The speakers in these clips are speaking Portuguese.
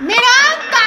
Miranda!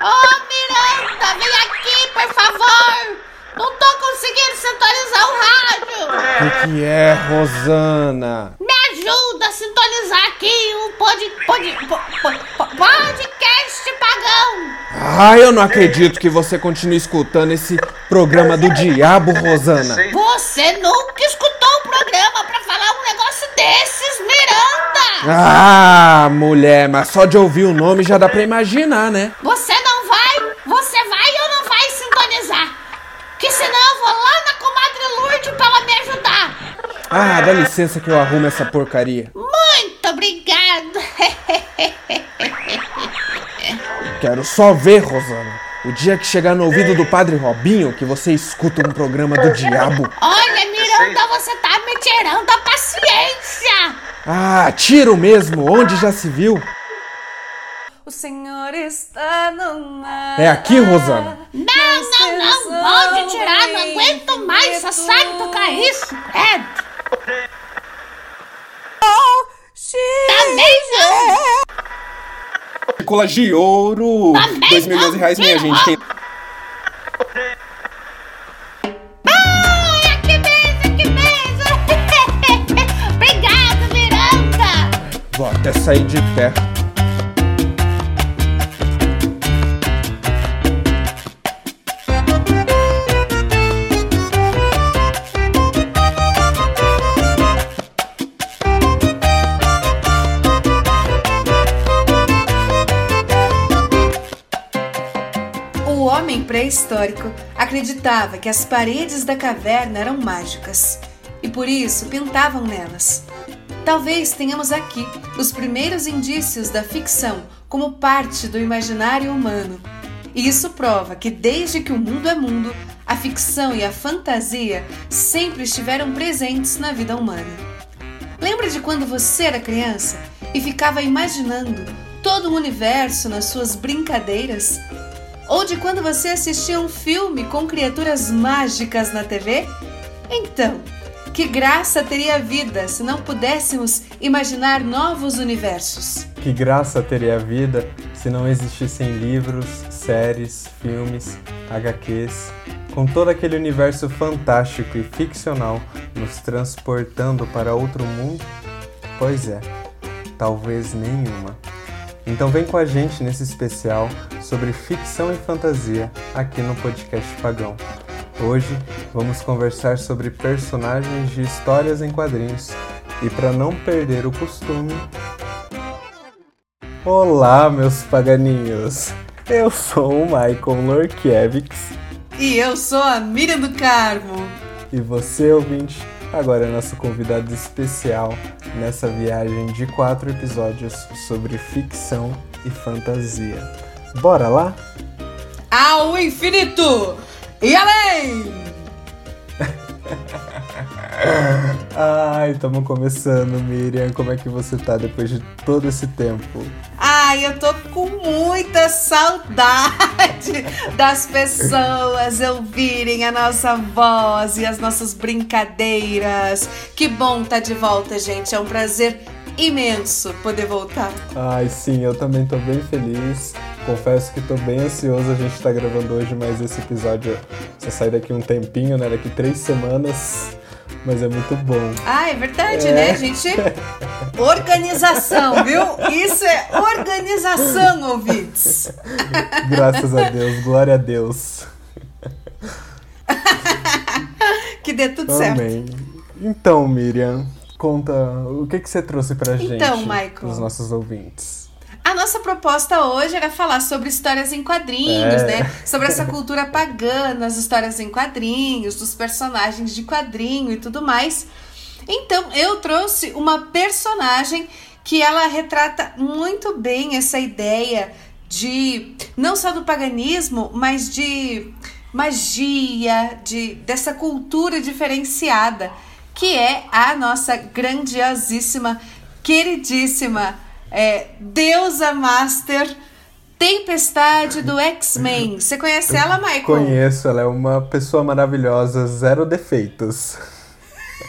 Oh, Miranda, vem aqui, por favor! Não tô conseguindo sintonizar o rádio! O que, que é, Rosana? Me ajuda a sintonizar aqui o pod, pod, pod, podcast pagão! Ah, eu não acredito que você continue escutando esse programa do diabo, Rosana. Você nunca escutou um programa pra falar um negócio desses, Miranda! Ah, mulher, mas só de ouvir o nome já dá pra imaginar, né? Você não vai? Você vai ou não vai sintonizar? Que senão eu vou lá na comadre Lourdes pra ela me ajudar. Ah, dá licença que eu arrumo essa porcaria. Muito obrigado. Quero só ver, Rosana. O dia que chegar no ouvido do padre Robinho que você escuta um programa do diabo. Olha, Miranda, você tá me tirando a paciência. Ah, tiro mesmo, onde já se viu? O Senhor está no mar. É aqui, Rosana? Não, não, não, pode tirar, não aguento mais, só sabe tocar isso, credo. Também não. Cola de ouro! Também Dois milhões de reais, minha não, gente. Tem... Vou até sair de pé. O homem pré-histórico acreditava que as paredes da caverna eram mágicas e por isso pintavam nelas. Talvez tenhamos aqui os primeiros indícios da ficção como parte do imaginário humano. E isso prova que desde que o mundo é mundo, a ficção e a fantasia sempre estiveram presentes na vida humana. Lembra de quando você era criança e ficava imaginando todo o universo nas suas brincadeiras? Ou de quando você assistia um filme com criaturas mágicas na TV? Então, que graça teria a vida se não pudéssemos imaginar novos universos? Que graça teria a vida se não existissem livros, séries, filmes, HQs, com todo aquele universo fantástico e ficcional nos transportando para outro mundo? Pois é, talvez nenhuma. Então vem com a gente nesse especial sobre ficção e fantasia aqui no podcast Pagão. Hoje vamos conversar sobre personagens de histórias em quadrinhos e para não perder o costume. Olá, meus paganinhos! Eu sou o Michael Lorkiewicz E eu sou a Miriam do Carmo. e você, ouvinte, agora é nosso convidado especial nessa viagem de quatro episódios sobre ficção e fantasia. Bora lá? Ao infinito e além! Ai, estamos começando, Miriam. Como é que você tá depois de todo esse tempo? Ai, eu tô com muita saudade das pessoas ouvirem a nossa voz e as nossas brincadeiras. Que bom tá de volta, gente. É um prazer imenso poder voltar. Ai, sim, eu também tô bem feliz. Confesso que tô bem ansioso. A gente tá gravando hoje, mas esse episódio só sai daqui um tempinho, né? Daqui três semanas. Mas é muito bom. Ah, é verdade, É. né, gente? Organização, viu? Isso é organização, ouvintes. Graças a Deus, glória a Deus. Que dê tudo certo. Amém. Então, Miriam, conta o que, que você trouxe pra gente, Então, Michael. pros nossos ouvintes. A nossa proposta hoje era falar sobre histórias em quadrinhos, É. né? Sobre essa cultura pagã, as histórias em quadrinhos, dos personagens de quadrinho e tudo mais. Então, eu trouxe uma personagem que ela retrata muito bem essa ideia de não só do paganismo, mas de magia, de dessa cultura diferenciada, que é a nossa grandiosíssima, queridíssima é, deusa master Tempestade do X-Men. Você conhece ela, Michael? Conheço, ela é uma pessoa maravilhosa, zero defeitos.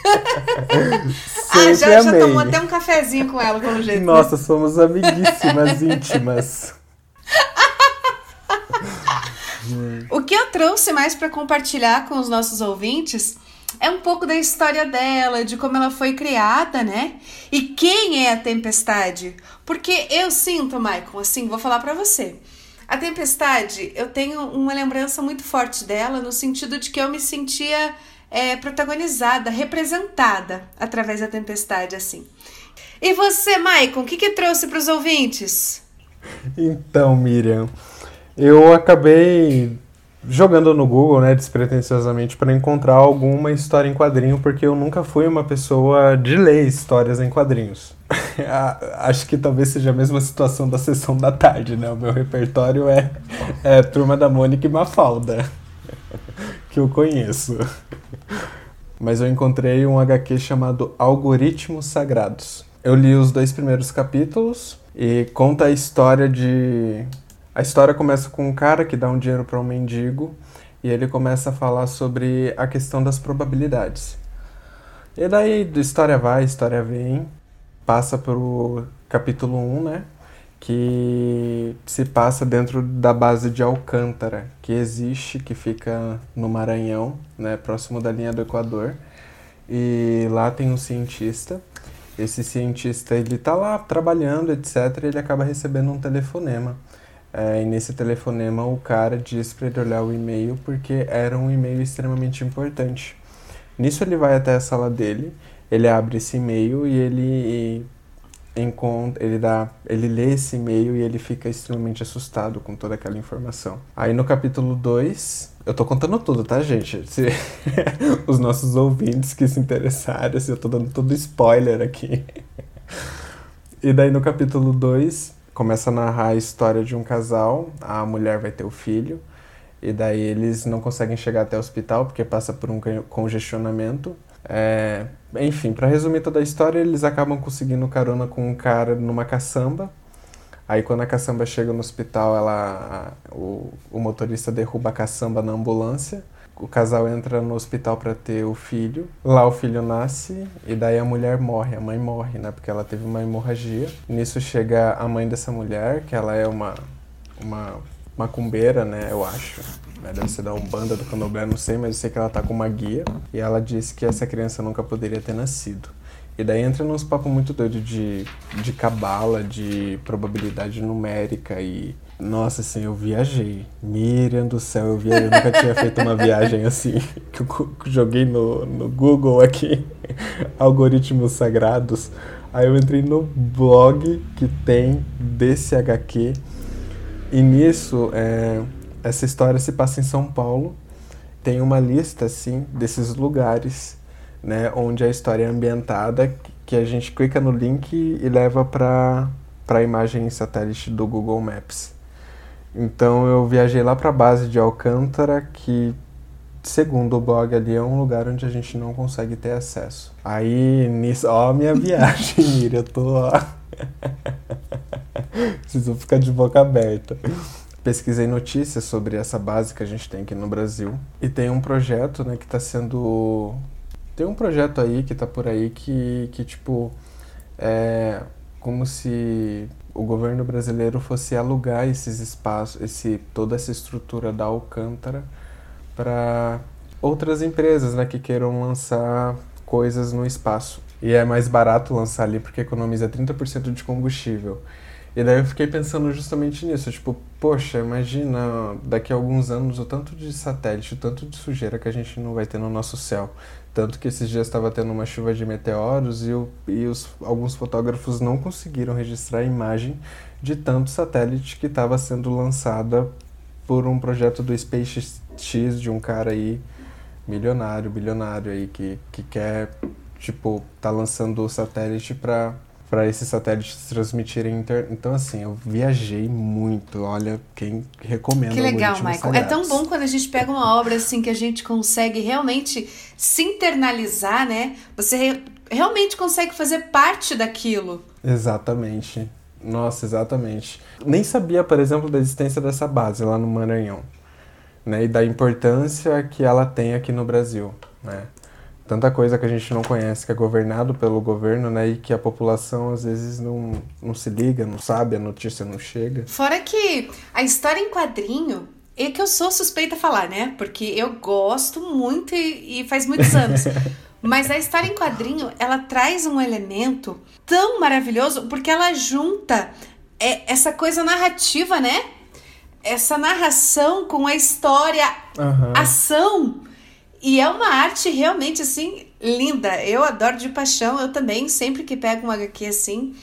ah, já, já tomou até um cafezinho com ela, pelo jeito. né? Nossa, somos amiguíssimas íntimas. O que eu trouxe mais para compartilhar com os nossos ouvintes é um pouco da história dela, de como ela foi criada, né? E quem é a Tempestade? Porque eu sinto, Michael, assim, vou falar para você. A Tempestade, eu tenho uma lembrança muito forte dela no sentido de que eu me sentia é, protagonizada, representada através da Tempestade, assim. E você, Michael, o que, que trouxe para os ouvintes? Então, Miriam, eu acabei jogando no Google, né, despretensiosamente, para encontrar alguma história em quadrinho, porque eu nunca fui uma pessoa de ler histórias em quadrinhos. Acho que talvez seja a mesma situação da sessão da tarde, né? O meu repertório é, é Turma da Mônica e Mafalda, que eu conheço. Mas eu encontrei um HQ chamado Algoritmos Sagrados. Eu li os dois primeiros capítulos e conta a história de a história começa com um cara que dá um dinheiro para um mendigo e ele começa a falar sobre a questão das probabilidades. E daí, história vai, história vem, passa pro capítulo 1, né? Que se passa dentro da base de Alcântara, que existe, que fica no Maranhão, né? Próximo da linha do Equador. E lá tem um cientista. Esse cientista, ele tá lá trabalhando, etc. E ele acaba recebendo um telefonema é, e nesse telefonema o cara diz para ele olhar o e-mail porque era um e-mail extremamente importante. Nisso ele vai até a sala dele, ele abre esse e-mail e ele encontra, ele dá, ele lê esse e-mail e ele fica extremamente assustado com toda aquela informação. Aí no capítulo 2, eu tô contando tudo, tá, gente? Se os nossos ouvintes que se interessarem, se eu tô dando todo spoiler aqui. E daí no capítulo 2, começa a narrar a história de um casal, a mulher vai ter o filho, e daí eles não conseguem chegar até o hospital porque passa por um congestionamento. É, enfim, para resumir toda a história, eles acabam conseguindo carona com um cara numa caçamba. Aí quando a caçamba chega no hospital, ela, o, o motorista derruba a caçamba na ambulância o casal entra no hospital para ter o filho. Lá o filho nasce e daí a mulher morre, a mãe morre, né? Porque ela teve uma hemorragia. Nisso chega a mãe dessa mulher, que ela é uma uma macumbeira, né? Eu acho. Né, deve ser da Umbanda, do Candomblé, não sei, mas eu sei que ela tá com uma guia. E ela disse que essa criança nunca poderia ter nascido. E daí entra nos papos muito doido de, de cabala, de probabilidade numérica e nossa, assim, eu viajei. Miriam do céu, eu viajei. Eu nunca tinha feito uma viagem assim. Que eu joguei no, no Google aqui, algoritmos sagrados. Aí eu entrei no blog que tem desse HQ. E nisso, é, essa história se passa em São Paulo. Tem uma lista, assim, desses lugares, né, onde a história é ambientada, que a gente clica no link e leva para a imagem satélite do Google Maps. Então eu viajei lá para a base de Alcântara, que segundo o blog ali é um lugar onde a gente não consegue ter acesso. Aí nisso, ó, minha viagem, Miriam, eu tô ó. Preciso ficar de boca aberta. Pesquisei notícias sobre essa base que a gente tem aqui no Brasil e tem um projeto, né, que está sendo tem um projeto aí que está por aí que que tipo é como se o governo brasileiro fosse alugar esses espaços, esse, toda essa estrutura da Alcântara para outras empresas né, que queiram lançar coisas no espaço. E é mais barato lançar ali porque economiza 30% de combustível. E daí eu fiquei pensando justamente nisso, tipo, poxa, imagina daqui a alguns anos o tanto de satélite, o tanto de sujeira que a gente não vai ter no nosso céu. Tanto que esses dias estava tendo uma chuva de meteoros e, o, e os, alguns fotógrafos não conseguiram registrar a imagem de tanto satélite que estava sendo lançada por um projeto do SpaceX de um cara aí milionário, bilionário aí que, que quer, tipo, tá lançando o satélite para para esses satélites transmitirem inter... Então, assim, eu viajei muito. Olha, quem recomenda Que legal, Michael. Sagrados. É tão bom quando a gente pega uma obra assim que a gente consegue realmente se internalizar, né? Você re... realmente consegue fazer parte daquilo. Exatamente. Nossa, exatamente. Nem sabia, por exemplo, da existência dessa base lá no Maranhão. Né? E da importância que ela tem aqui no Brasil, né? Tanta coisa que a gente não conhece, que é governado pelo governo, né? E que a população às vezes não, não se liga, não sabe, a notícia não chega. Fora que a história em quadrinho é que eu sou suspeita a falar, né? Porque eu gosto muito e, e faz muitos anos. Mas a história em quadrinho, ela traz um elemento tão maravilhoso porque ela junta é, essa coisa narrativa, né? Essa narração com a história, Aham. ação. E é uma arte realmente assim linda. Eu adoro de paixão. Eu também, sempre que pego um HQ assim,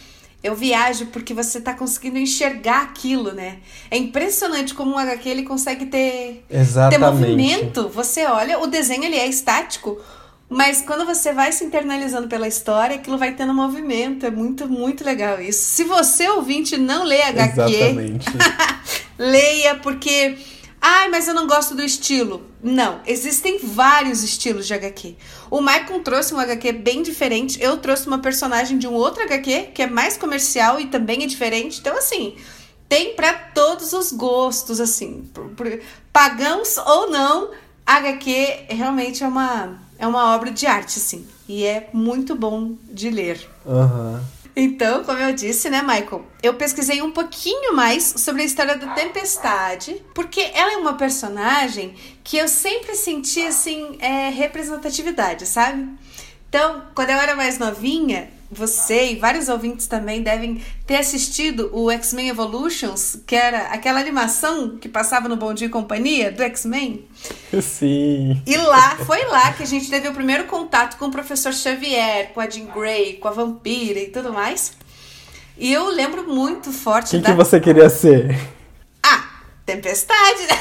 eu viajo porque você tá conseguindo enxergar aquilo, né? É impressionante como um HQ ele consegue ter ter movimento. Você olha, o desenho ele é estático, mas quando você vai se internalizando pela história, aquilo vai tendo movimento. É muito, muito legal isso. Se você, ouvinte, não lê HQ, Exatamente. leia, porque. Ai, mas eu não gosto do estilo. Não, existem vários estilos de HQ. O Maicon trouxe um HQ bem diferente. Eu trouxe uma personagem de um outro HQ que é mais comercial e também é diferente. Então, assim, tem pra todos os gostos, assim. pagãos ou não, HQ realmente é uma, é uma obra de arte, assim. E é muito bom de ler. Aham. Então, como eu disse, né, Michael? Eu pesquisei um pouquinho mais sobre a história da Tempestade, porque ela é uma personagem que eu sempre senti, assim, é, representatividade, sabe? Então, quando eu era mais novinha, você e vários ouvintes também devem ter assistido o X-Men Evolutions, que era aquela animação que passava no Bom Dia e Companhia do X-Men. Sim. E lá, foi lá que a gente teve o primeiro contato com o professor Xavier, com a Jean Grey, com a vampira e tudo mais. E eu lembro muito forte Quem da. que você queria ser? Ah, tempestade, né?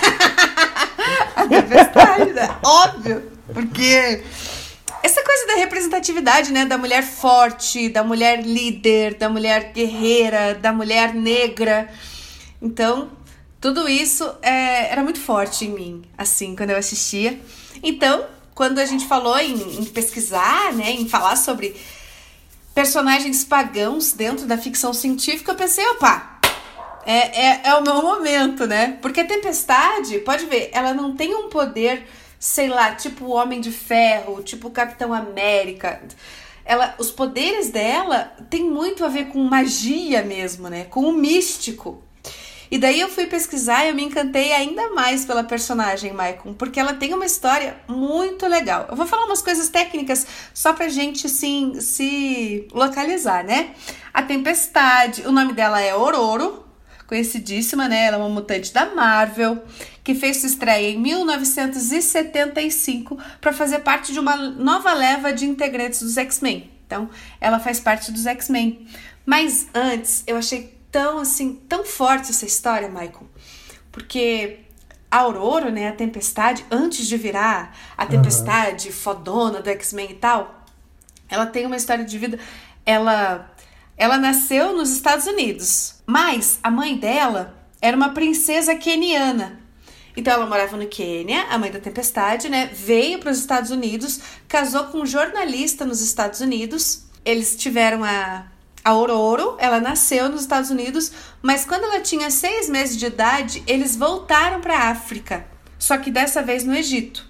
a tempestade, né? Óbvio. Porque essa coisa da representatividade, né? Da mulher forte, da mulher líder, da mulher guerreira, da mulher negra. Então, tudo isso é, era muito forte em mim, assim, quando eu assistia. Então, quando a gente falou em, em pesquisar, né? Em falar sobre personagens pagãos dentro da ficção científica, eu pensei, opa, é, é, é o meu momento, né? Porque a tempestade, pode ver, ela não tem um poder, sei lá, tipo o Homem de Ferro, tipo Capitão América. Ela, os poderes dela tem muito a ver com magia mesmo, né? Com o místico. E daí eu fui pesquisar e eu me encantei ainda mais pela personagem Maicon, porque ela tem uma história muito legal. Eu vou falar umas coisas técnicas só pra gente assim, se localizar, né? A Tempestade, o nome dela é Ororo, conhecidíssima, né? Ela é uma mutante da Marvel, que fez sua estreia em 1975 para fazer parte de uma nova leva de integrantes dos X-Men. Então, ela faz parte dos X-Men. Mas antes, eu achei tão assim, tão forte essa história, Michael, porque a Aurora, né, a Tempestade, antes de virar a Tempestade fodona do X-Men e tal, ela tem uma história de vida. Ela ela nasceu nos Estados Unidos, mas a mãe dela era uma princesa queniana. Então ela morava no Quênia, a mãe da Tempestade, né? Veio para os Estados Unidos, casou com um jornalista nos Estados Unidos. Eles tiveram a a Aurora, ela nasceu nos Estados Unidos, mas quando ela tinha seis meses de idade, eles voltaram para a África, só que dessa vez no Egito.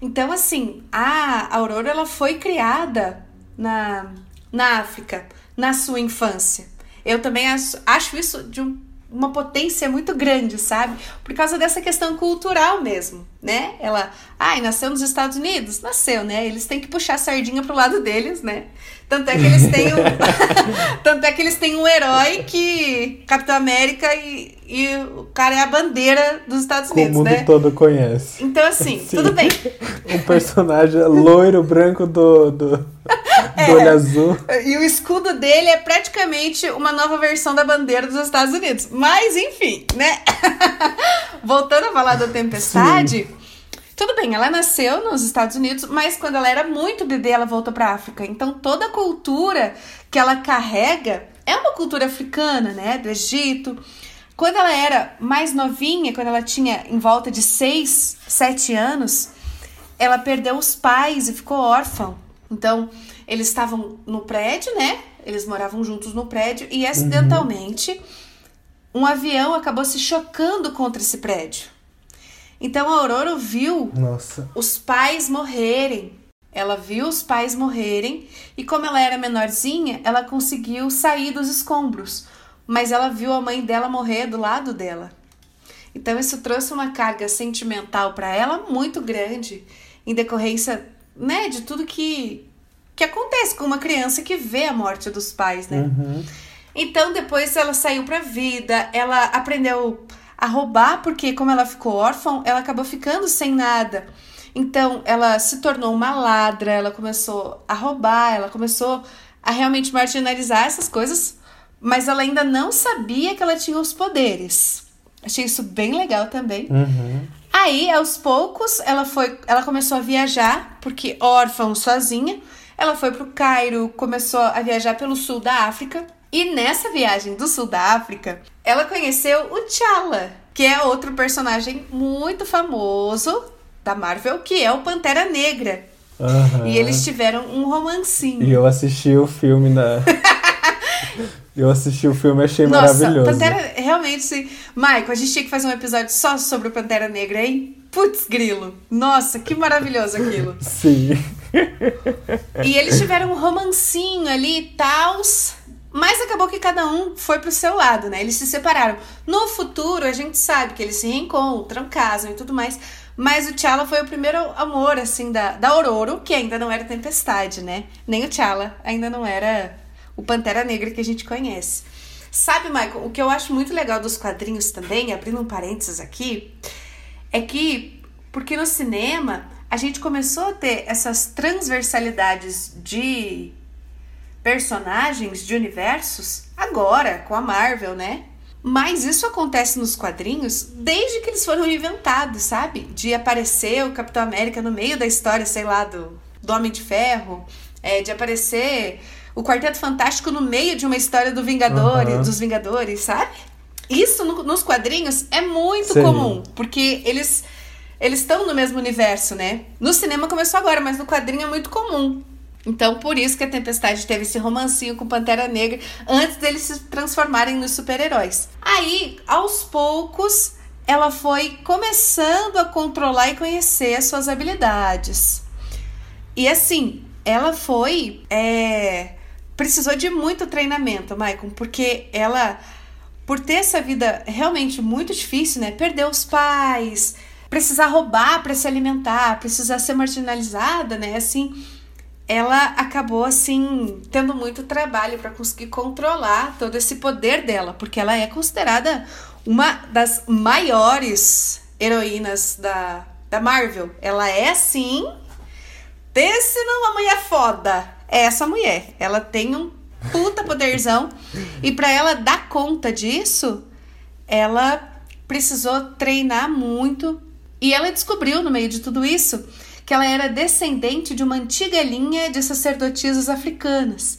Então, assim, a Aurora ela foi criada na, na África, na sua infância. Eu também acho, isso de um, uma potência muito grande, sabe? Por causa dessa questão cultural mesmo, né? Ela, ai, nasceu nos Estados Unidos? Nasceu, né? Eles têm que puxar a sardinha pro lado deles, né? Tanto é que eles têm um, tanto é que eles têm um herói que Capitão América e, e o cara é a bandeira dos Estados O Unidos, mundo né? todo conhece. Então assim, Sim. tudo bem. Um personagem loiro, branco do, do, do É. olho azul. E o escudo dele é praticamente uma nova versão da bandeira dos Estados Unidos. Mas, enfim, né? Voltando a falar da tempestade. Tudo bem, ela nasceu nos Estados Unidos, mas quando ela era muito bebê, ela voltou para África. Então, toda a cultura que ela carrega é uma cultura africana, né? Do Egito. Quando ela era mais novinha, quando ela tinha em volta de 6, 7 anos, ela perdeu os pais e ficou órfã. Então, eles estavam no prédio, né? Eles moravam juntos no prédio e acidentalmente um avião acabou se chocando contra esse prédio. Então a Aurora viu Nossa. os pais morrerem Ela viu os pais morrerem e, como ela era menorzinha, ela conseguiu sair dos escombros, mas ela viu a mãe dela morrer do lado dela. Então, isso trouxe uma carga sentimental para ela muito grande, em decorrência né, de tudo que, que acontece com uma criança que vê a morte dos pais, né? Uhum. Então, depois ela saiu pra vida, ela aprendeu a roubar, porque como ela ficou órfã, ela acabou ficando sem nada. Então, ela se tornou uma ladra, ela começou a roubar, ela começou a realmente marginalizar essas coisas, mas ela ainda não sabia que ela tinha os poderes. Achei isso bem legal também. Uhum. Aí, aos poucos, ela foi, ela começou a viajar, porque órfã, sozinha. Ela foi pro Cairo, começou a viajar pelo sul da África. E nessa viagem do sul da África, ela conheceu o T'Challa, que é outro personagem muito famoso da Marvel, que é o Pantera Negra. Aham. E eles tiveram um romancinho. E eu assisti o filme na. eu assisti o filme e achei Nossa, maravilhoso. Pantera, realmente, Michael, a gente tinha que fazer um episódio só sobre o Pantera Negra, hein? Putz, grilo. Nossa, que maravilhoso aquilo. Sim. E eles tiveram um romancinho ali e tals. Mas acabou que cada um foi pro seu lado, né? Eles se separaram. No futuro, a gente sabe que eles se reencontram, casam e tudo mais. Mas o T'Challa foi o primeiro amor, assim, da, da Ororo, que ainda não era Tempestade, né? Nem o T'Challa ainda não era o Pantera Negra que a gente conhece. Sabe, Michael, o que eu acho muito legal dos quadrinhos também, abrindo um parênteses aqui, é que, porque no cinema a gente começou a ter essas transversalidades de personagens, de universos, agora, com a Marvel, né? Mas isso acontece nos quadrinhos desde que eles foram inventados, sabe? De aparecer o Capitão América no meio da história, sei lá, do, do Homem de Ferro, é, de aparecer o Quarteto Fantástico no meio de uma história do Vingadores, Aham. dos Vingadores, sabe? Isso no- nos quadrinhos é muito Sei. comum, porque eles eles estão no mesmo universo, né? No cinema começou agora, mas no quadrinho é muito comum. Então, por isso que a Tempestade teve esse romancinho com Pantera Negra antes deles se transformarem nos super-heróis. Aí, aos poucos, ela foi começando a controlar e conhecer as suas habilidades. E assim, ela foi. é, precisou de muito treinamento, Maicon, porque ela, por ter essa vida realmente muito difícil, né? Perdeu os pais, precisar roubar para se alimentar, precisar ser marginalizada, né? Assim, ela acabou assim tendo muito trabalho para conseguir controlar todo esse poder dela, porque ela é considerada uma das maiores heroínas da, da Marvel. Ela é assim Pense numa mulher foda. É essa mulher. Ela tem um puta poderzão. E pra ela dar conta disso, ela precisou treinar muito. E ela descobriu, no meio de tudo isso, que ela era descendente de uma antiga linha de sacerdotisas africanas.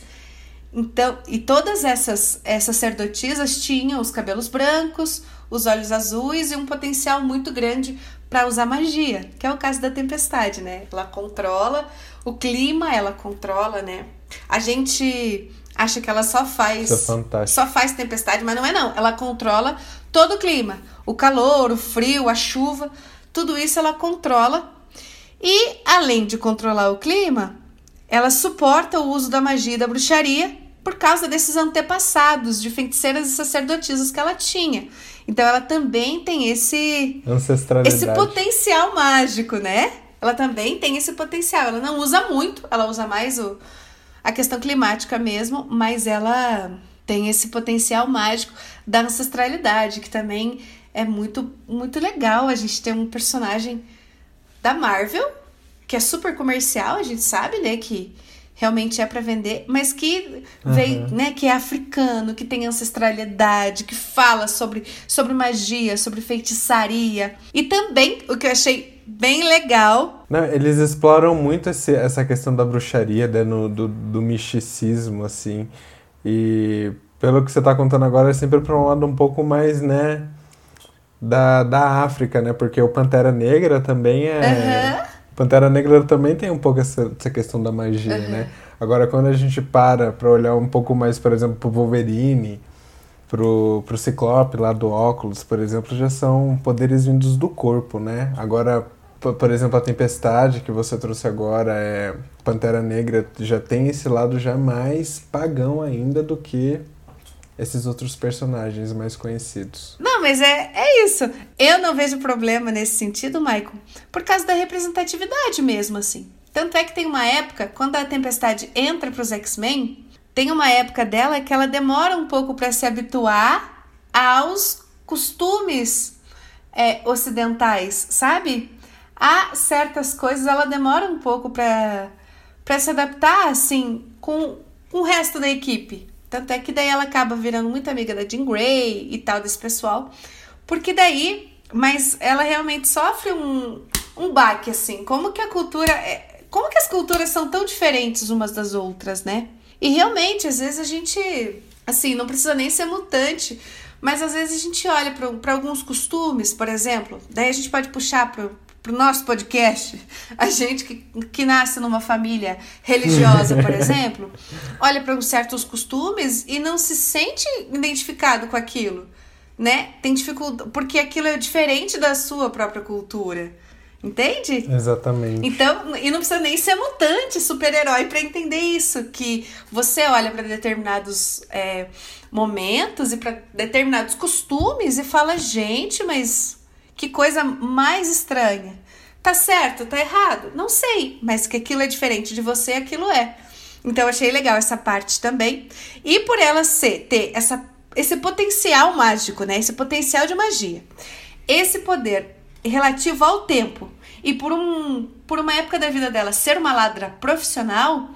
Então, e todas essas, essas sacerdotisas tinham os cabelos brancos, os olhos azuis e um potencial muito grande para usar magia, que é o caso da tempestade, né? Ela controla o clima, ela controla, né? A gente acha que ela só faz Isso é só faz tempestade, mas não é não. Ela controla todo o clima, o calor, o frio, a chuva, tudo isso ela controla. E além de controlar o clima, ela suporta o uso da magia e da bruxaria por causa desses antepassados de feiticeiras e sacerdotisas que ela tinha. Então ela também tem esse esse potencial mágico, né? Ela também tem esse potencial. Ela não usa muito, ela usa mais o, a questão climática mesmo, mas ela tem esse potencial mágico da ancestralidade, que também é muito, muito legal a gente ter um personagem da Marvel, que é super comercial, a gente sabe, né, que realmente é para vender, mas que veio, né, que é africano, que tem ancestralidade, que fala sobre, sobre magia, sobre feitiçaria. E também, o que eu achei bem legal, Não, eles exploram muito esse- essa questão da bruxaria, né, no- do, do misticismo, assim. E pelo que você tá contando agora, é sempre para um lado um pouco mais, né, da, da África, né? Porque o Pantera Negra também é. O Pantera Negra também tem um pouco essa, essa questão da magia, né? Agora, quando a gente para pra olhar um pouco mais, por exemplo, pro Wolverine, pro, pro Ciclope lá do óculos, por exemplo, já são poderes vindos do corpo, né? Agora, Por, por exemplo, a Tempestade que você trouxe agora, é Pantera Negra, já tem esse lado já mais pagão ainda do que esses outros personagens mais conhecidos. Não, mas é, é isso. Eu não vejo problema nesse sentido, Michael, por causa da representatividade mesmo, assim. Tanto é que tem uma época, quando a Tempestade entra para os X-Men, tem uma época dela que ela demora um pouco para se habituar aos costumes é, ocidentais, sabe? Há certas coisas, ela demora um pouco para se adaptar, assim, com, com o resto da equipe. Tanto é que daí ela acaba virando muito amiga da Jean Grey e tal, desse pessoal. Porque daí, mas ela realmente sofre um, um baque, assim. Como que a cultura. É, como que as culturas são tão diferentes umas das outras, né? E realmente, às vezes a gente. Assim, não precisa nem ser mutante. Mas às vezes a gente olha para alguns costumes, por exemplo, daí a gente pode puxar o nosso podcast, a gente que, que nasce numa família religiosa, por exemplo, olha para certos costumes e não se sente identificado com aquilo, né? Tem dificuldade, porque aquilo é diferente da sua própria cultura. Entende? Exatamente. Então, e não precisa nem ser mutante, super-herói para entender isso. Que você olha para determinados é, momentos e para determinados costumes e fala, gente, mas que coisa mais estranha. Tá certo, tá errado? Não sei, mas que aquilo é diferente de você, aquilo é. Então achei legal essa parte também. E por ela ser, ter essa, esse potencial mágico, né? Esse potencial de magia. Esse poder relativo ao tempo. E por, um, por uma época da vida dela ser uma ladra profissional,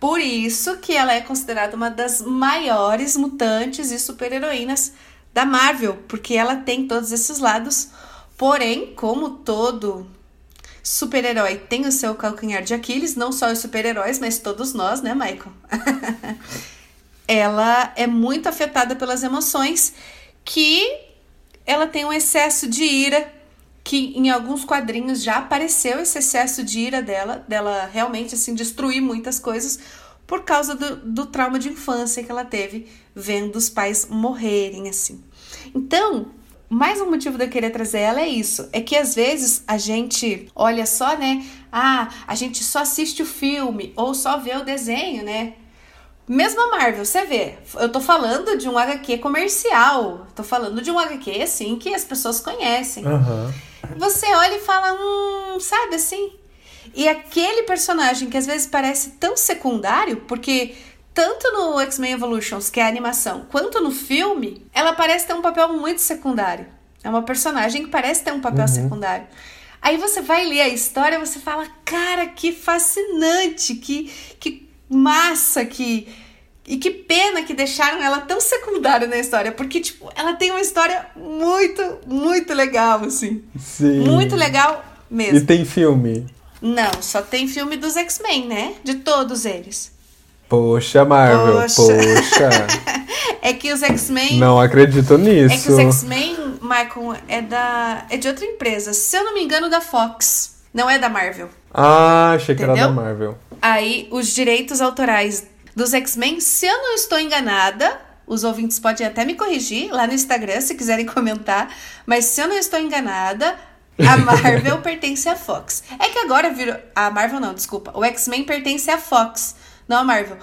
por isso que ela é considerada uma das maiores mutantes e super-heroínas da Marvel, porque ela tem todos esses lados. Porém, como todo super-herói tem o seu calcanhar de Aquiles, não só os super-heróis, mas todos nós, né, Michael? ela é muito afetada pelas emoções que ela tem um excesso de ira que em alguns quadrinhos já apareceu esse excesso de ira dela, dela realmente assim destruir muitas coisas por causa do, do trauma de infância que ela teve vendo os pais morrerem assim. Então, mais um motivo de eu querer trazer ela é isso, é que às vezes a gente olha só, né? Ah, a gente só assiste o filme ou só vê o desenho, né? Mesmo a Marvel, você vê, eu tô falando de um HQ comercial, tô falando de um HQ, assim, que as pessoas conhecem. Uhum. Você olha e fala, hum, sabe assim? E aquele personagem que às vezes parece tão secundário, porque tanto no X-Men Evolutions, que é a animação, quanto no filme, ela parece ter um papel muito secundário. É uma personagem que parece ter um papel uhum. secundário. Aí você vai ler a história, você fala, cara, que fascinante, que, que massa, que e que pena que deixaram ela tão secundária na história, porque, tipo, ela tem uma história muito, muito legal, assim. Sim. Muito legal mesmo. E tem filme? Não, só tem filme dos X-Men, né? De todos eles. Poxa, Marvel, poxa. é que os X-Men. Não acredito nisso. É que os X-Men, Michael, é da. é de outra empresa. Se eu não me engano, da Fox. Não é da Marvel. Ah, achei Entendeu? que era da Marvel. Aí, os direitos autorais dos X-Men, se eu não estou enganada, os ouvintes podem até me corrigir lá no Instagram se quiserem comentar, mas se eu não estou enganada, a Marvel pertence à Fox. É que agora virou. A Marvel não, desculpa. O X-Men pertence à Fox, não à Marvel.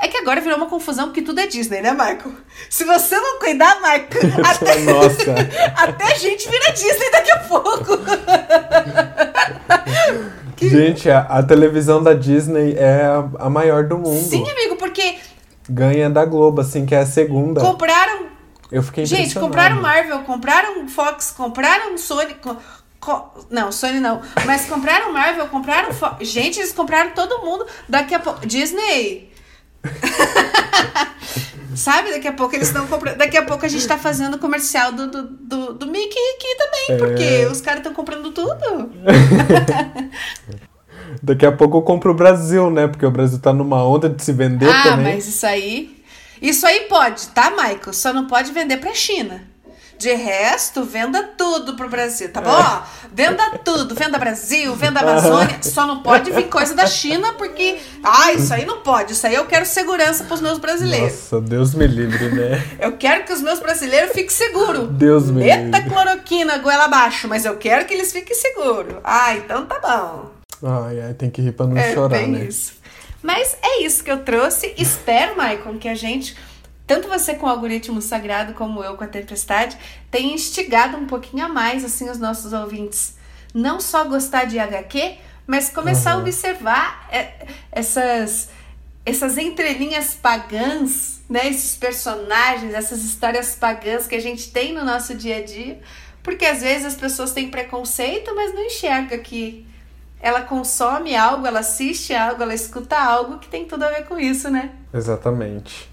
É que agora virou uma confusão porque tudo é Disney, né, Marco? Se você não cuidar, Marco, até, Nossa. até a gente vira Disney daqui a pouco. Que... Gente, a, a, televisão da Disney é a, a, maior do mundo. Sim, amigo, porque. Ganha da Globo, assim, que é a segunda. Compraram. Eu fiquei Gente, compraram Marvel, compraram Fox, compraram Sony. Co... Não, Sony não. Mas compraram Marvel, compraram. Fo... Gente, eles compraram todo mundo. Daqui a pouco. Disney. Sabe? Daqui a pouco eles estão comprando. Daqui a pouco a gente tá fazendo comercial do, do, do, do Mickey aqui também, é... porque os caras estão comprando tudo. Daqui a pouco eu compro o Brasil, né? Porque o Brasil tá numa onda de se vender ah, também. Ah, mas isso aí. Isso aí pode, tá, Michael? Só não pode vender pra China. De resto, venda tudo pro Brasil, tá bom? Venda tudo, venda Brasil, venda Amazônia. Só não pode vir coisa da China, porque. Ah, isso aí não pode. Isso aí eu quero segurança pros meus brasileiros. Nossa, Deus me livre, né? Eu quero que os meus brasileiros fiquem seguros. Deus me Meta livre. cloroquina, goela abaixo, mas eu quero que eles fiquem seguros. Ah, então tá bom. Ai, ai, tem que rir pra não É chorar, bem né? isso. Mas é isso que eu trouxe. Espero, Maicon, que a gente, tanto você com o algoritmo sagrado como eu com a tempestade, tenha instigado um pouquinho a mais assim os nossos ouvintes. Não só gostar de HQ, mas começar a Uhum. observar é, essas essas entrelinhas pagãs, né? Esses personagens, essas histórias pagãs que a gente tem no nosso dia a dia. Porque às vezes as pessoas têm preconceito, mas não enxerga que ela consome algo, ela assiste algo, ela escuta algo que tem tudo a ver com isso, né? Exatamente.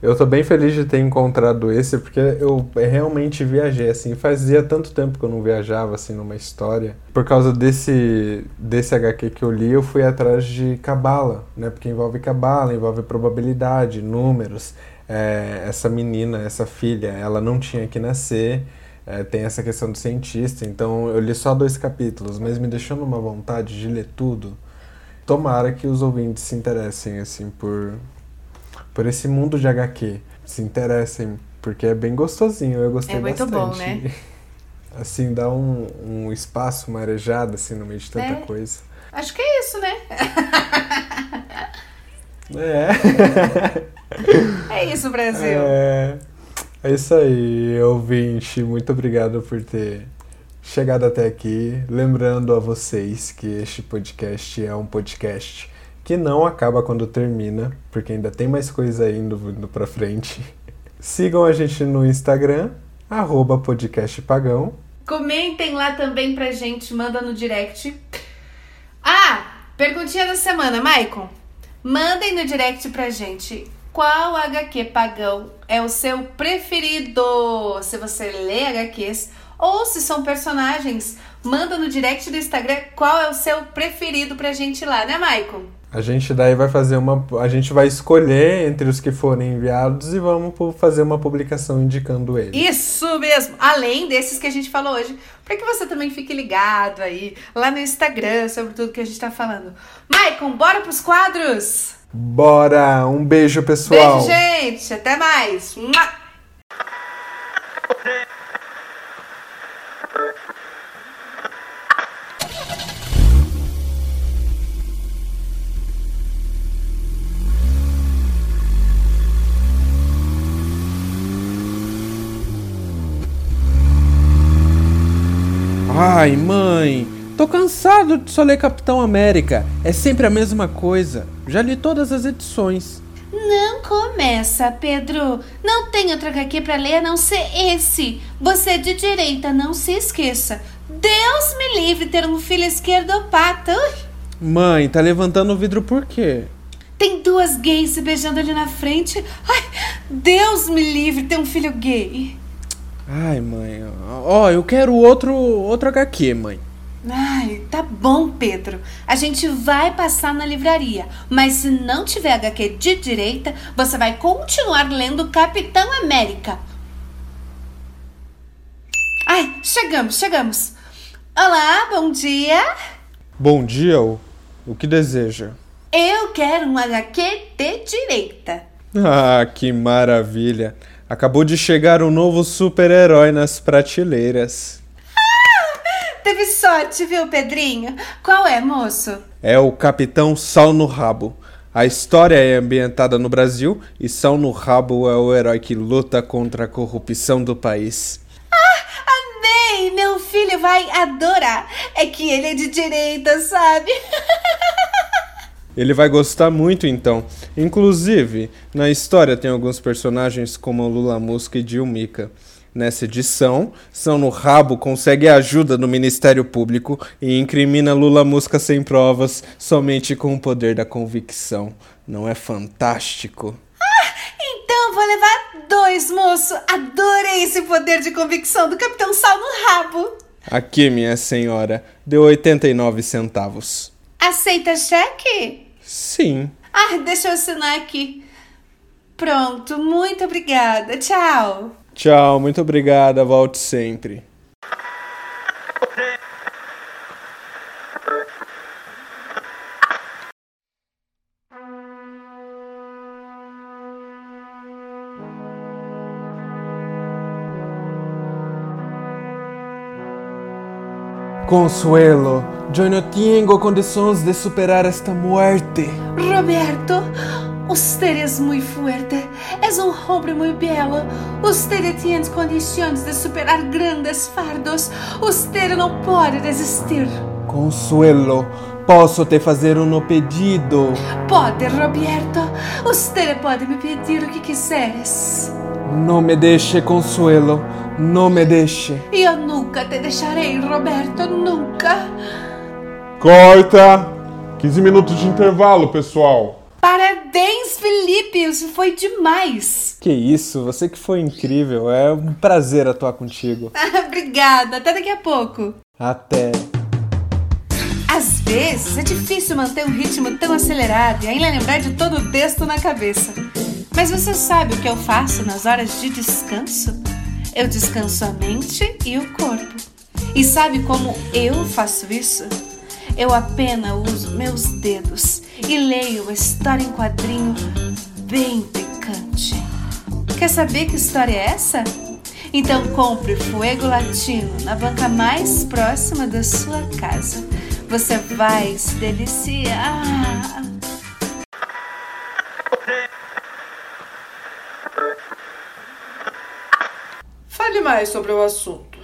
Eu tô bem feliz de ter encontrado esse, porque eu realmente viajei, assim, fazia tanto tempo que eu não viajava, assim, numa história. Por causa desse, desse HQ que eu li, eu fui atrás de cabala, né, porque envolve cabala, envolve probabilidade, números. É, essa menina, essa filha, ela não tinha que nascer, é, tem essa questão do cientista, então eu li só dois capítulos, mas me deixou numa vontade de ler tudo. Tomara que os ouvintes se interessem, assim, por, por esse mundo de HQ. Se interessem, porque é bem gostosinho, eu gostei É muito bastante. bom, né? Assim, dá um, um espaço marejado, assim, no meio de tanta É. coisa. Acho que é isso, né? É. É isso, Brasil. É, é isso aí, ouvinte. Muito obrigado por ter chegado até aqui. Lembrando a vocês que este podcast é um podcast que não acaba quando termina, porque ainda tem mais coisa indo, indo pra frente. Sigam a gente no Instagram, arroba podcastpagão. Comentem lá também pra gente, manda no direct. Ah, perguntinha da semana, Maicon. Mandem no direct pra gente qual HQ pagão é o seu preferido. Se você lê HQs ou se são personagens, manda no direct do Instagram qual é o seu preferido pra gente lá, né, Maicon? A gente daí vai fazer uma. A gente vai escolher entre os que forem enviados e vamos fazer uma publicação indicando ele. Isso mesmo! Além desses que a gente falou hoje, para que você também fique ligado aí, lá no Instagram, sobre tudo que a gente tá falando. Maicon, bora pros quadros? Bora! Um beijo, pessoal! Beijo, gente! Até mais! Ai, mãe, tô cansado de só ler Capitão América. É sempre a mesma coisa. Já li todas as edições. Não começa, Pedro. Não tem outro HQ pra ler a não ser esse. Você é de direita, não se esqueça. Deus me livre ter um filho esquerdopata. Mãe, tá levantando o vidro por quê? Tem duas gays se beijando ali na frente. Ai, Deus me livre ter um filho gay. Ai, mãe, ó, eu quero outro, outro HQ, mãe. Ai, tá bom, Pedro. A gente vai passar na livraria, mas se não tiver HQ de direita, você vai continuar lendo Capitão América. Ai, chegamos, chegamos. Olá, bom dia. Bom dia, o, o que deseja? Eu quero um HQ de direita. Ah, que maravilha! Acabou de chegar um novo super-herói nas prateleiras. Teve sorte, viu, Pedrinho? Qual é, moço? É o Capitão Sal no Rabo. A história é ambientada no Brasil e Sal no Rabo é o herói que luta contra a corrupção do país. Amei! Meu filho vai adorar. É que ele é de direita, sabe? Ele vai gostar muito então. Inclusive, na história tem alguns personagens como Lula Musca e Dilmica. Nessa edição, São no Rabo consegue a ajuda do Ministério Público e incrimina Lula Musca sem provas, somente com o poder da convicção. Não é fantástico? Então vou levar dois, moço. Adorei esse poder de convicção do Capitão Sal no rabo. Aqui, minha senhora, deu 89 centavos. Aceita cheque? Sim. Ah, deixa eu assinar aqui. Pronto, muito obrigada. Tchau. Tchau, muito obrigada, volte sempre. Consuelo, yo no tengo condições de superar esta muerte. Roberto, usted es muy fuerte. Es un hombre muy bello. Usted tiene condições de superar grandes fardos. Usted não pode desistir. Consuelo, posso te fazer um pedido? Pode, Roberto. Usted pode me pedir o que quiseres. Não me deixe, Consuelo. Não me deixe. Eu nunca te deixarei, Roberto. Nunca. Corta! 15 minutos de intervalo, pessoal. Parabéns, Felipe. Isso foi demais. Que isso, você que foi incrível. É um prazer atuar contigo. Obrigada. Até daqui a pouco. Até. Às vezes é difícil manter um ritmo tão acelerado e ainda lembrar de todo o texto na cabeça. Mas você sabe o que eu faço nas horas de descanso? Eu descanso a mente e o corpo. E sabe como eu faço isso? Eu apenas uso meus dedos e leio uma história em quadrinho bem picante. Quer saber que história é essa? Então compre Fuego Latino na banca mais próxima da sua casa. Você vai se deliciar. Mais sobre o assunto.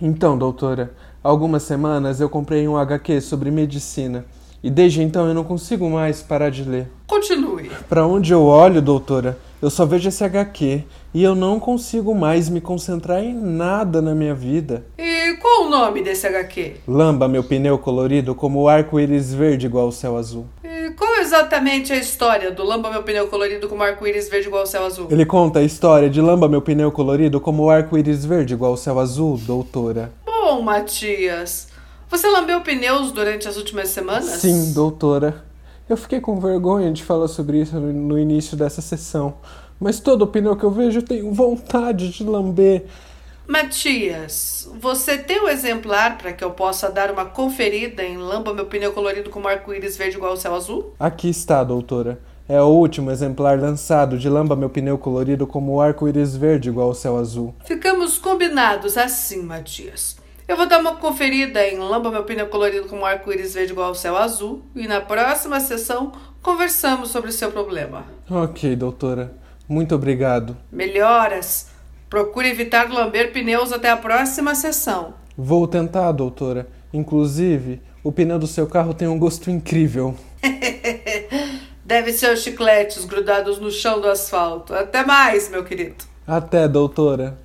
Então, doutora, há algumas semanas eu comprei um HQ sobre medicina e desde então eu não consigo mais parar de ler. Continue. Para onde eu olho, doutora, eu só vejo esse HQ e eu não consigo mais me concentrar em nada na minha vida. E qual o nome desse HQ? Lamba meu pneu colorido como o arco-íris verde igual ao céu azul. E qual exatamente a história do Lamba Meu Pneu Colorido com arco-íris verde igual ao céu azul? Ele conta a história de Lamba meu pneu colorido como o arco-íris verde igual ao céu azul, doutora. Bom, Matias, você lambeu pneus durante as últimas semanas? Sim, doutora. Eu fiquei com vergonha de falar sobre isso no início dessa sessão, mas todo pneu que eu vejo eu tenho vontade de lamber. Matias, você tem um exemplar para que eu possa dar uma conferida em Lamba Meu Pneu Colorido com arco-íris verde igual ao céu azul? Aqui está, doutora. É o último exemplar lançado de Lamba meu pneu colorido como o arco-íris verde igual ao céu azul. Ficamos combinados assim, Matias. Eu vou dar uma conferida em Lamba Meu Pneu Colorido com arco-íris verde igual ao céu azul e na próxima sessão conversamos sobre o seu problema. Ok, doutora. Muito obrigado. Melhoras. Procure evitar lamber pneus até a próxima sessão. Vou tentar, doutora. Inclusive, o pneu do seu carro tem um gosto incrível. Deve ser os chicletes grudados no chão do asfalto. Até mais, meu querido. Até, doutora.